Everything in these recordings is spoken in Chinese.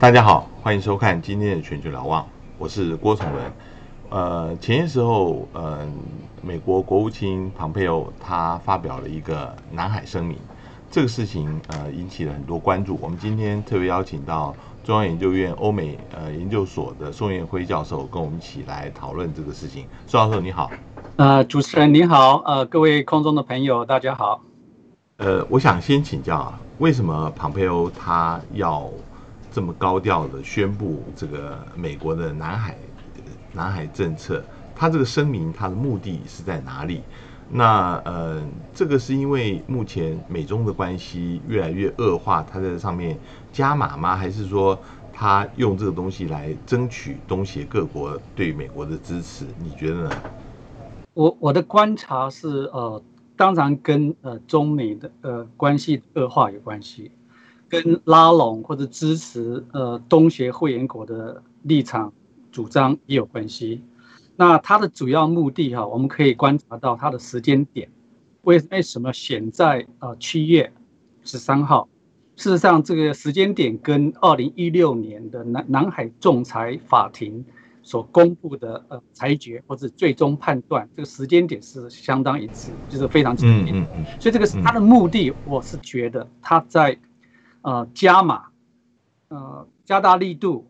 大家好，欢迎收看今天的全球瞭望，我是郭崇伦。呃，前些时候，呃，美国国务卿庞佩奥他发表了一个南海声明，这个事情呃引起了很多关注。我们今天特别邀请到中央研究院欧美呃研究所的宋彦辉教授跟我们一起来讨论这个事情。宋教授你好，呃，主持人你好，呃，各位空中的朋友大家好。呃，我想先请教啊，为什么庞佩欧他要？这么高调的宣布这个美国的南海南海政策，他这个声明他的目的是在哪里？那呃，这个是因为目前美中的关系越来越恶化，他在上面加码吗？还是说他用这个东西来争取东协各国对美国的支持？你觉得呢？我我的观察是，呃，当然跟呃中美的呃关系恶化有关系。跟拉拢或者支持呃东协会员国的立场主张也有关系。那它的主要目的哈，我们可以观察到它的时间点，为为什么选在呃七月十三号？事实上，这个时间点跟二零一六年的南南海仲裁法庭所公布的呃裁决或者最终判断，这个时间点是相当一致，就是非常紧密。所以这个是它的目的，我是觉得它在。呃，加码，呃，加大力度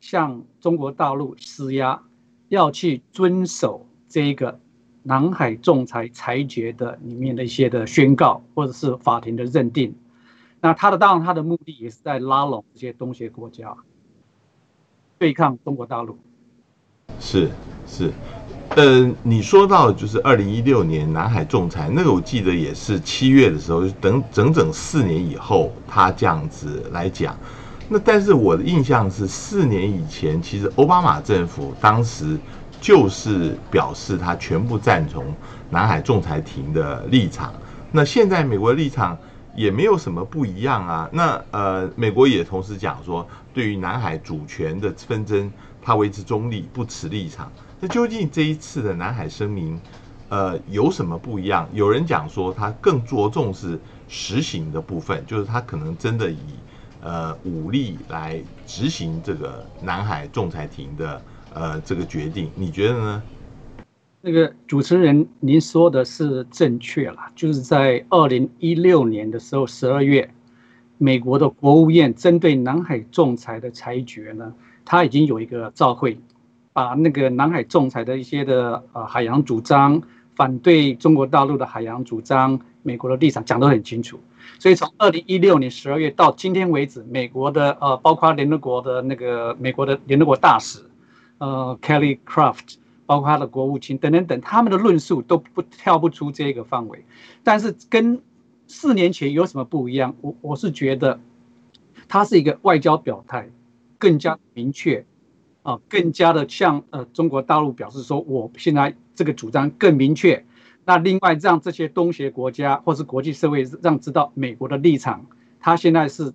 向中国大陆施压，要去遵守这个南海仲裁裁决的里面的一些的宣告，或者是法庭的认定。那他的当然他的目的也是在拉拢这些东协国家，对抗中国大陆。是是。呃，你说到就是二零一六年南海仲裁那个，我记得也是七月的时候，等整整四年以后，他这样子来讲。那但是我的印象是，四年以前，其实奥巴马政府当时就是表示他全部赞同南海仲裁庭的立场。那现在美国立场也没有什么不一样啊。那呃，美国也同时讲说，对于南海主权的纷争，他维持中立，不持立场。那究竟这一次的南海声明，呃，有什么不一样？有人讲说，他更着重是实行的部分，就是他可能真的以呃武力来执行这个南海仲裁庭的呃这个决定。你觉得呢？那个主持人，您说的是正确了，就是在二零一六年的时候，十二月，美国的国务院针对南海仲裁的裁决呢，他已经有一个召会。把那个南海仲裁的一些的呃海洋主张，反对中国大陆的海洋主张，美国的立场讲得很清楚。所以从二零一六年十二月到今天为止，美国的呃包括联合国的那个美国的联合国大使，呃 Kelly Craft，包括他的国务卿等等等，他们的论述都不跳不出这个范围。但是跟四年前有什么不一样？我我是觉得，它是一个外交表态，更加明确。啊，更加的向呃中国大陆表示说，我现在这个主张更明确。那另外让这些东协国家或是国际社会让知道美国的立场，他现在是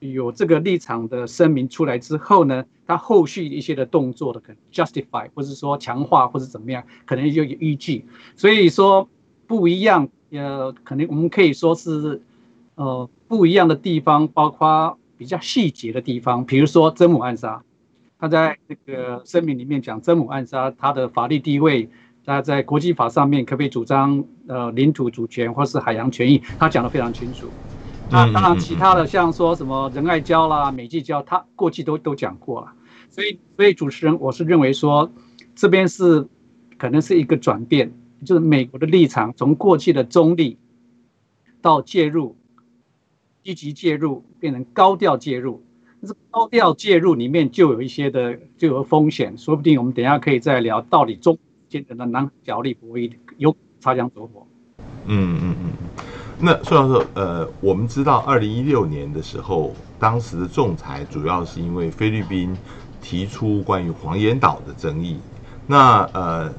有这个立场的声明出来之后呢，他后续一些的动作的可能 justify 或是说强化或者怎么样，可能就有依据。所以说不一样，呃，可能我们可以说是呃不一样的地方，包括比较细节的地方，比如说真母暗杀。他在这个声明里面讲，真母暗杀他的法律地位，他在国际法上面可不可以主张呃领土主权或是海洋权益，他讲得非常清楚。那当然，其他的像说什么仁爱礁啦、美济礁，他过去都都讲过了。所以，所以主持人我是认为说，这边是可能是一个转变，就是美国的立场从过去的中立到介入，积极介入变成高调介入。高调介入里面就有一些的就有风险，说不定我们等下可以再聊到底中间的南角力博弈有擦枪走火。嗯嗯嗯。那说到说，呃，我们知道二零一六年的时候，当时的仲裁主要是因为菲律宾提出关于黄岩岛的争议。那呃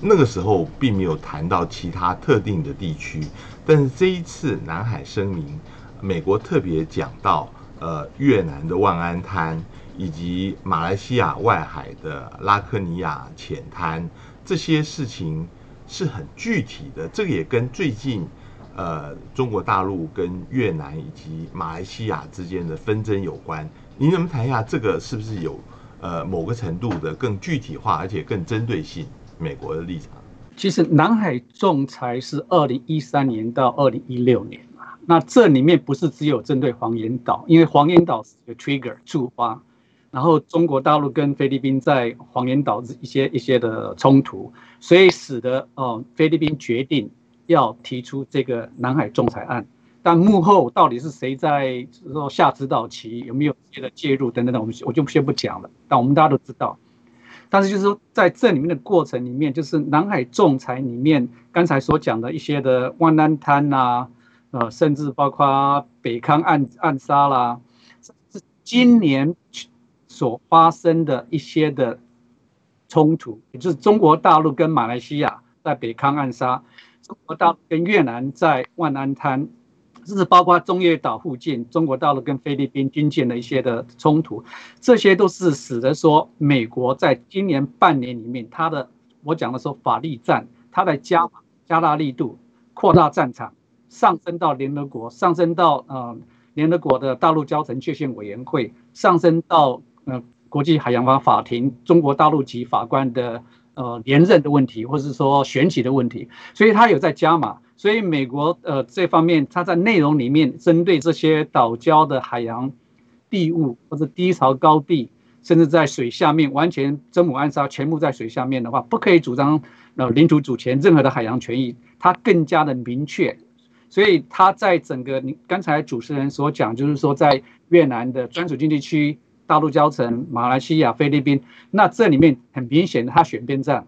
那个时候并没有谈到其他特定的地区，但是这一次南海声明，美国特别讲到。呃，越南的万安滩以及马来西亚外海的拉科尼亚浅滩，这些事情是很具体的。这个也跟最近呃中国大陆跟越南以及马来西亚之间的纷争有关。您能不能谈一下这个是不是有呃某个程度的更具体化，而且更针对性美国的立场？其实南海仲裁是二零一三年到二零一六年，那这里面不是只有针对黄岩岛，因为黄岩岛是个 trigger 触发，然后中国大陆跟菲律宾在黄岩岛一些一些的冲突，所以使得哦菲律宾决定要提出这个南海仲裁案。但幕后到底是谁在说下指导棋，有没有别的介入等等等，我们我就先不讲了。但我们大家都知道，但是就是说在这里面的过程里面，就是南海仲裁里面刚才所讲的一些的万安滩呐，呃，甚至包括北康暗暗杀啦，是今年所发生的一些的冲突，也就是中国大陆跟马来西亚在北康暗杀，中国大陆跟越南在万安滩。甚至包括中越岛附近，中国大陆跟菲律宾军舰的一些的冲突，这些都是使得说美国在今年半年里面，它的我讲的说法律战，它在加加大力度，扩大战场，上升到联合国，上升到呃联合国的大陆交层界限委员会，上升到呃国际海洋法法庭，中国大陆籍法官的呃连任的问题，或者是说选举的问题，所以他有在加码。所以美国呃这方面，他在内容里面针对这些岛礁的海洋地物或者低潮高地，甚至在水下面完全真母暗杀，全部在水下面的话，不可以主张呃领土主权任何的海洋权益，他更加的明确。所以他在整个你刚才主持人所讲，就是说在越南的专属经济区、大陆交层、马来西亚、菲律宾，那这里面很明显的他选边站。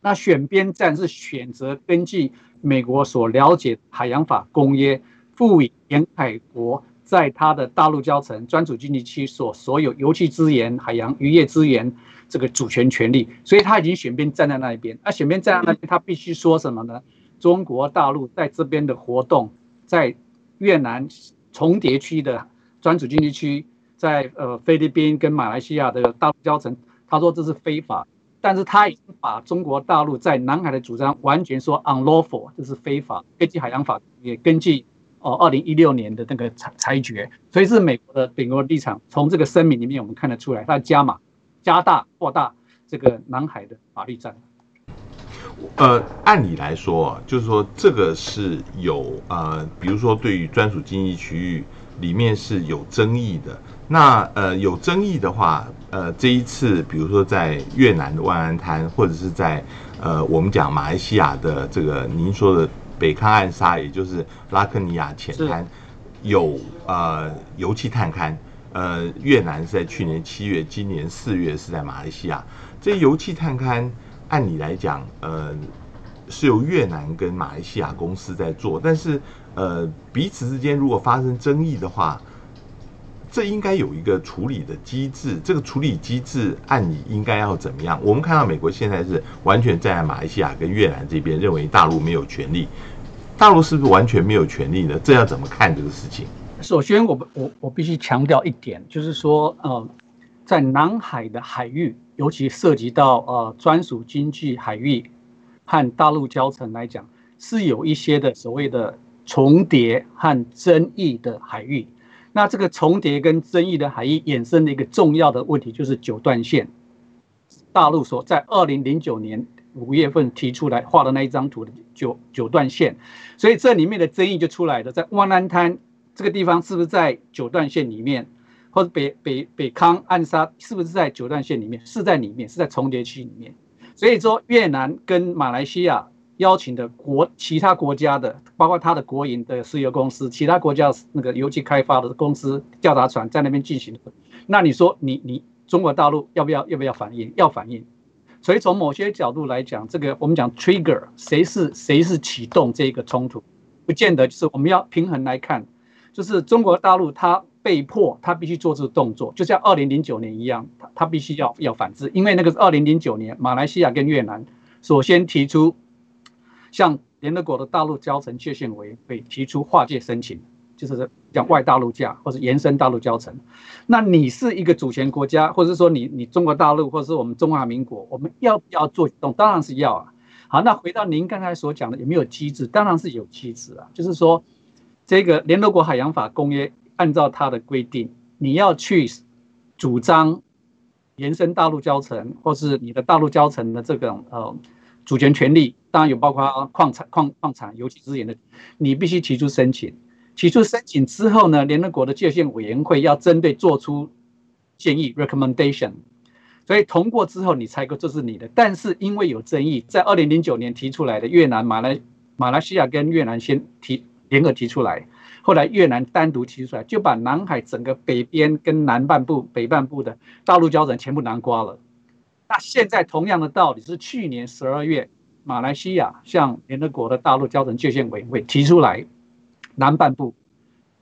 那选边站是选择根据美国所了解海洋法公约，赋予沿海国在它的大陆交层专属经济区所所有油气资源、海洋渔业资源这个主权权利，所以他已经选边站在那一边。那选边站在那边，他必须说什么呢？中国大陆在这边的活动，在越南重叠区的专属经济区，在呃菲律宾跟马来西亚的大陆交层，他说这是非法。但是他已经把中国大陆在南海的主张完全说 unlawful，这是非法。根据海洋法，也根据哦二零一六年的那个裁裁决，所以是美国的美国立场。从这个声明里面我们看得出来，他加码、加大、扩大这个南海的法律战。呃，按理来说，就是说这个是有呃，比如说对于专属经济区域里面是有争议的。那呃有争议的话，呃这一次比如说在越南的万安滩，或者是在呃我们讲马来西亚的这个您说的北康暗沙，也就是拉克尼亚浅滩，有呃油气探勘，呃越南是在去年七月，今年四月是在马来西亚。这油气探勘按理来讲，呃是由越南跟马来西亚公司在做，但是呃彼此之间如果发生争议的话。这应该有一个处理的机制，这个处理机制按理应该要怎么样？我们看到美国现在是完全站在马来西亚跟越南这边，认为大陆没有权利。大陆是不是完全没有权利呢？这要怎么看这个事情？首先，我我我必须强调一点，就是说，呃，在南海的海域，尤其涉及到呃专属经济海域和大陆交层来讲，是有一些的所谓的重叠和争议的海域。那这个重叠跟争议的海域衍生的一个重要的问题，就是九段线。大陆所在二零零九年五月份提出来画的那一张图的九九段线，所以这里面的争议就出来了，在万安滩这个地方是不是在九段线里面，或者北北北康暗沙是不是在九段线里面？是在里面，是在重叠区里面。所以说越南跟马来西亚。邀请的国其他国家的，包括他的国营的石油公司，其他国家那个油气开发的公司调查船在那边进行。那你说你你中国大陆要不要要不要反应？要反应。所以从某些角度来讲，这个我们讲 trigger 谁是谁是启动这个冲突，不见得就是我们要平衡来看，就是中国大陆它被迫他必须做这个动作，就像二零零九年一样，他他必须要要反制，因为那个是二零零九年马来西亚跟越南首先提出。向联合国的大陆交层界限委员会提出划界申请，就是讲外大陆架或者延伸大陆交层。那你是一个主权国家，或者说你你中国大陆或者是我们中华民国，我们要不要做动？当然是要啊。好，那回到您刚才所讲的，有没有机制？当然是有机制啊，就是说，这个联合国海洋法公约按照它的规定，你要去主张延伸大陆交层，或是你的大陆交层的这种呃主权权利，当然有包括矿产、矿矿产、油气资源的，你必须提出申请。提出申请之后呢，联合国的界限委员会要针对做出建议 （recommendation）。所以通过之后，你才够这是你的。但是因为有争议，在二零零九年提出来的越南、马来、马来西亚跟越南先提联合提出来，后来越南单独提出来，就把南海整个北边跟南半部、北半部的大陆礁层全部南瓜了。那现在同样的道理是，去年十二月，马来西亚向联合国的大陆礁层界限委员会提出来，南半部、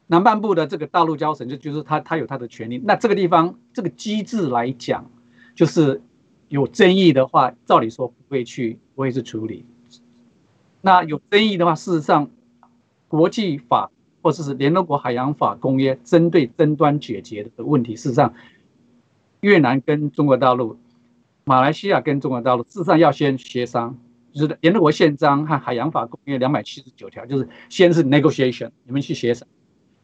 南半部的这个大陆礁层就就是他他有他的权利。那这个地方这个机制来讲。就是有争议的话，照理说不会去不会去处理。那有争议的话，事实上，国际法或者是联合国海洋法公约针对争端解决的问题，事实上，越南跟中国大陆、马来西亚跟中国大陆，事实上要先协商，就是联合国宪章和海洋法公约两百七十九条，就是先是 negotiation，你们去协商。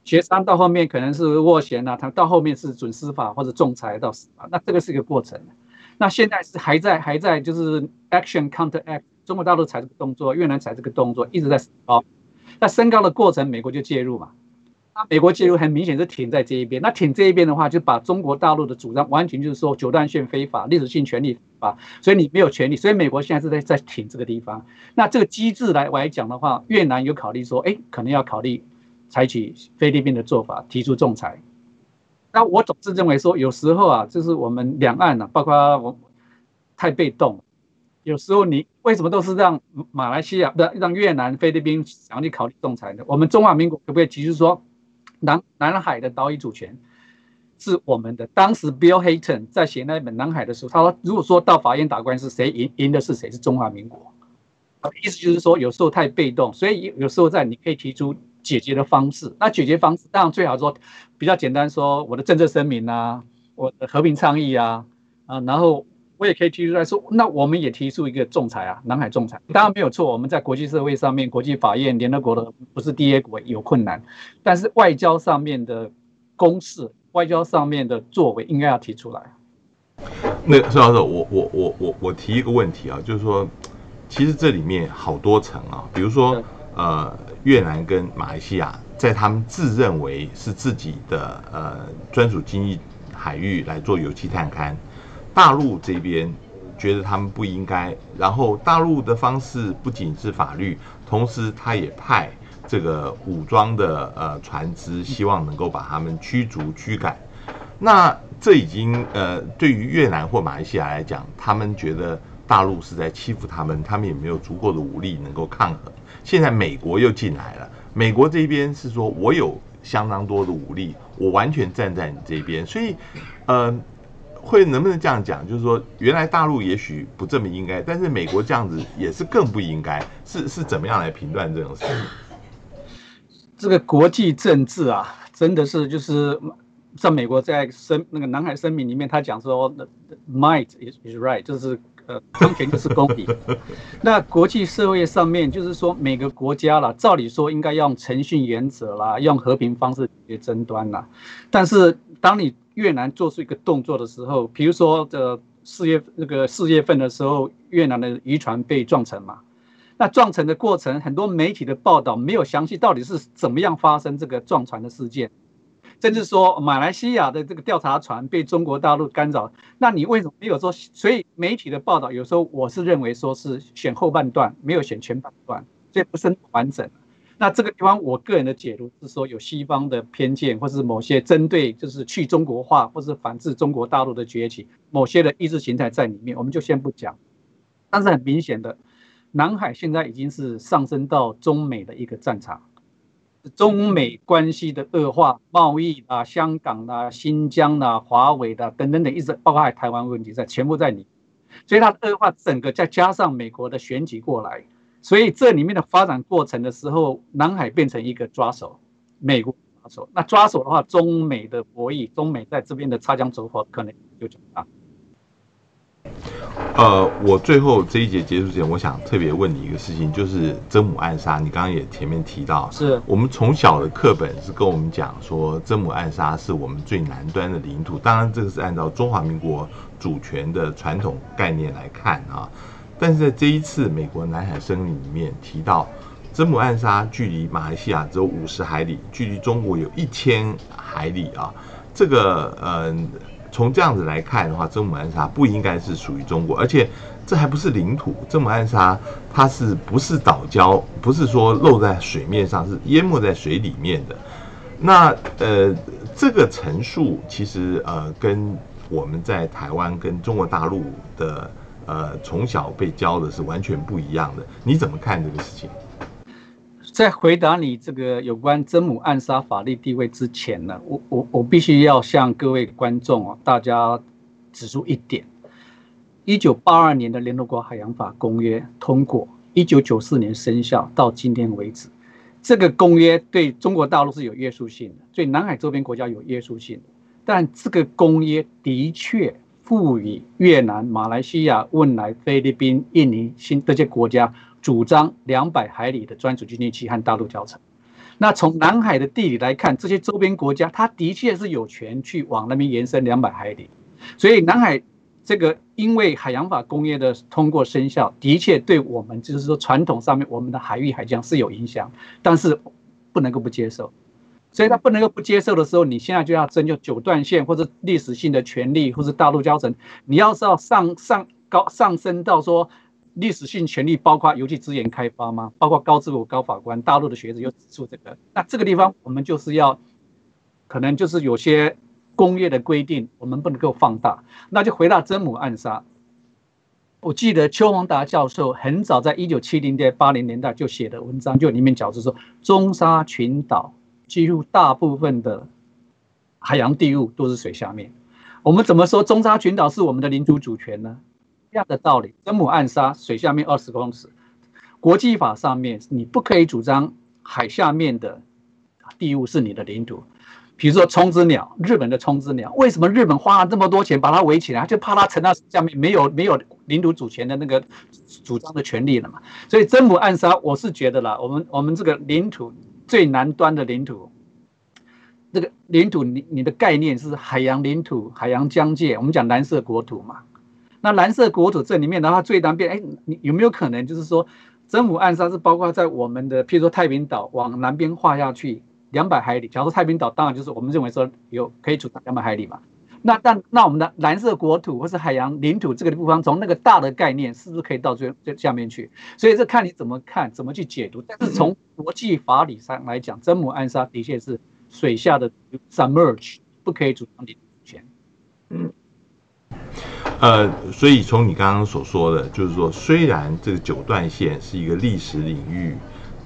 协商到后面可能是斡旋啊，他到后面是准司法或者仲裁到司法，那这个是一个过程。那现在是还在还在就是 action counter act，中国大陆踩这个动作，越南踩这个动作，一直在升高。那升高的过程，美国就介入嘛。那美国介入很明显是挺在这一边。那挺这一边的话，就把中国大陆的主张完全就是说九段线非法、历史性权利法，所以你没有权利。所以美国现在是在在挺这个地方。那这个机制来来讲的话，越南有考虑说，哎，可能要考虑。采取菲律宾的做法，提出仲裁。那我总是认为说，有时候啊，就是我们两岸呢，包括我太被动。有时候你为什么都是让马来西亚不让越南、菲律宾想要去考虑仲裁呢？我们中华民国可不可以提出说，南南海的岛屿主权是我们的？当时 Bill Hayton 在写那本《南海》的时候，他说，如果说到法院打官司，谁赢赢的是谁？是中华民国。意思就是说，有时候太被动，所以有时候在你可以提出。解决的方式，那解决方式当然最好说比较简单，说我的政策声明啊，我的和平倡议啊，啊，然后我也可以提出来说，那我们也提出一个仲裁啊，南海仲裁，当然没有错，我们在国际社会上面，国际法院、联合国的不是第一国有困难，但是外交上面的公式、外交上面的作为应该要提出来。那孙老师，我我我我我提一个问题啊，就是说，其实这里面好多层啊，比如说呃。越南跟马来西亚在他们自认为是自己的呃专属经济海域来做油气探勘，大陆这边觉得他们不应该，然后大陆的方式不仅是法律，同时他也派这个武装的呃船只，希望能够把他们驱逐驱赶。那这已经呃对于越南或马来西亚来讲，他们觉得大陆是在欺负他们，他们也没有足够的武力能够抗衡。现在美国又进来了，美国这边是说，我有相当多的武力，我完全站在你这边，所以，呃，会能不能这样讲？就是说，原来大陆也许不这么应该，但是美国这样子也是更不应该，是是怎么样来评断这种事？这个国际政治啊，真的是就是在美国在声那个南海声明里面，他讲说，might is is right，就是。当权就是公平。那国际社会上面，就是说每个国家啦，照理说应该用诚信原则啦，用和平方式解决争端啦。但是当你越南做出一个动作的时候，比如说这四月那个四月份的时候，越南的渔船被撞沉嘛，那撞沉的过程，很多媒体的报道没有详细到底是怎么样发生这个撞船的事件。甚至说马来西亚的这个调查船被中国大陆干扰，那你为什么没有说？所以媒体的报道有时候我是认为说是选后半段，没有选前半段，所以不是完整。那这个地方我个人的解读是说有西方的偏见，或是某些针对就是去中国化或是反制中国大陆的崛起，某些的意识形态在里面，我们就先不讲。但是很明显的，南海现在已经是上升到中美的一个战场。中美关系的恶化，贸易啊，香港啊，新疆啊，华为的等等等，一直包括台湾问题在，全部在里，所以它的恶化，整个再加上美国的选举过来，所以这里面的发展过程的时候，南海变成一个抓手，美国抓手，那抓手的话，中美的博弈，中美在这边的擦枪走火可能就很大。呃，我最后这一节结束前，我想特别问你一个事情，就是曾母暗杀。你刚刚也前面提到，是我们从小的课本是跟我们讲说，曾母暗杀是我们最南端的领土。当然，这个是按照中华民国主权的传统概念来看啊。但是在这一次美国南海声明里面提到，真母暗杀距离马来西亚只有五十海里，距离中国有一千海里啊。这个呃。从这样子来看的话，真母暗沙不应该是属于中国，而且这还不是领土。真母暗沙它是不是岛礁？不是说露在水面上，是淹没在水里面的。那呃，这个陈述其实呃，跟我们在台湾跟中国大陆的呃从小被教的是完全不一样的。你怎么看这个事情？在回答你这个有关真母暗杀法律地位之前呢，我我我必须要向各位观众啊，大家指出一点：一九八二年的联合国海洋法公约通过，一九九四年生效，到今天为止，这个公约对中国大陆是有约束性的，对南海周边国家有约束性。但这个公约的确赋予越南、马来西亚、汶莱、菲律宾、印尼、新这些国家。主张两百海里的专属经济区和大陆交城。那从南海的地理来看，这些周边国家，它的确是有权去往那边延伸两百海里。所以南海这个，因为海洋法公约的通过生效，的确对我们就是说传统上面我们的海域海疆是有影响，但是不能够不接受。所以它不能够不接受的时候，你现在就要争就九段线或者历史性的权利，或是大陆交城，你要是要上上高上升到说。历史性权利包括油气资源开发吗？包括高智慧高法官，大陆的学者又指出这个。那这个地方我们就是要，可能就是有些工业的规定，我们不能够放大。那就回到真母暗杀。我记得邱宏达教授很早在一九七零年、八零年代就写的文章，就里面讲是说，中沙群岛几乎大部分的海洋地物都是水下面。我们怎么说中沙群岛是我们的领土主权呢？一样的道理，真母暗杀水下面二十公尺，国际法上面你不可以主张海下面的地物是你的领土。比如说冲之鸟，日本的冲之鸟，为什么日本花了这么多钱把它围起来，就怕它沉到下面没有没有领土主权的那个主张的权利了嘛？所以真母暗杀，我是觉得啦，我们我们这个领土最南端的领土，这个领土你你的概念是海洋领土、海洋疆界，我们讲蓝色国土嘛。那蓝色国土这里面的话，最南边，哎，你有没有可能就是说，真母暗杀是包括在我们的，譬如说太平岛往南边画下去两百海里。假如说太平岛，当然就是我们认为说有可以主张两百海里嘛。那但那我们的蓝色国土或是海洋领土这个地方，从那个大的概念，是不是可以到最最下面去？所以这看你怎么看，怎么去解读。但是从国际法理上来讲，真母暗杀的确是水下的 submerge，不可以主张领土权。嗯。呃，所以从你刚刚所说的，就是说，虽然这个九段线是一个历史领域，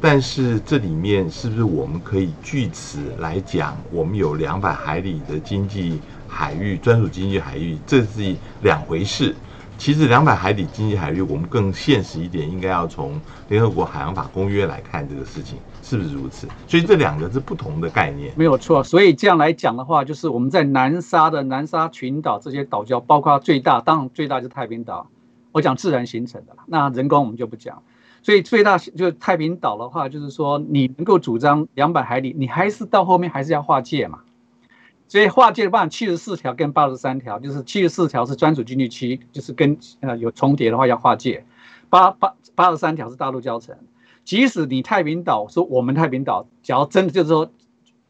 但是这里面是不是我们可以据此来讲，我们有两百海里的经济海域、专属经济海域，这是两回事。其实两百海里经济海域，我们更现实一点，应该要从联合国海洋法公约来看这个事情，是不是如此？所以这两个是不同的概念，没有错。所以这样来讲的话，就是我们在南沙的南沙群岛这些岛礁，包括最大，当然最大就是太平岛，我讲自然形成的了，那人工我们就不讲。所以最大就是太平岛的话，就是说你能够主张两百海里，你还是到后面还是要划界嘛。所以划界的话，七十四条跟八十三条，就是七十四条是专属经济区，就是跟呃有重叠的话要划界；八八八十三条是大陆交城。即使你太平岛说我们太平岛，假如真的就是说，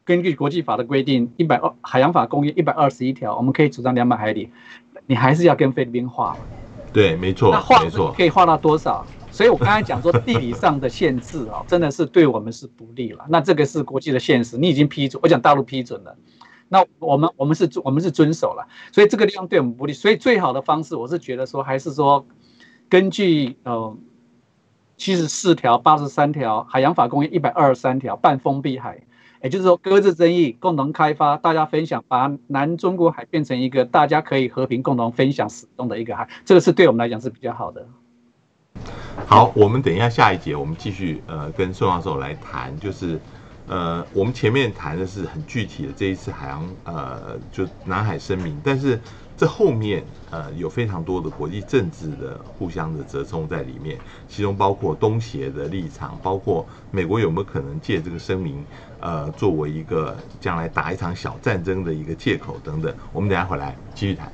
根据国际法的规定，一百二海洋法公约一百二十一条，我们可以主张两百海里，你还是要跟菲律宾划。对，没错，那划可以划到多少？所以我刚才讲说地理上的限制啊，真的是对我们是不利了。那这个是国际的现实，你已经批准，我讲大陆批准了。那我们我们是我们是遵守了，所以这个地方对我们不利。所以最好的方式，我是觉得说，还是说，根据呃七十四条、八十三条海洋法公约一百二十三条，半封闭海，也就是说搁置争议，共同开发，大家分享，把南中国海变成一个大家可以和平共同分享使用的一个海，这个是对我们来讲是比较好的。好，我们等一下下一节，我们继续呃跟宋教授来谈，就是。呃，我们前面谈的是很具体的这一次海洋，呃，就南海声明。但是这后面呃有非常多的国际政治的互相的折冲在里面，其中包括东协的立场，包括美国有没有可能借这个声明，呃，作为一个将来打一场小战争的一个借口等等。我们等下回来继续谈。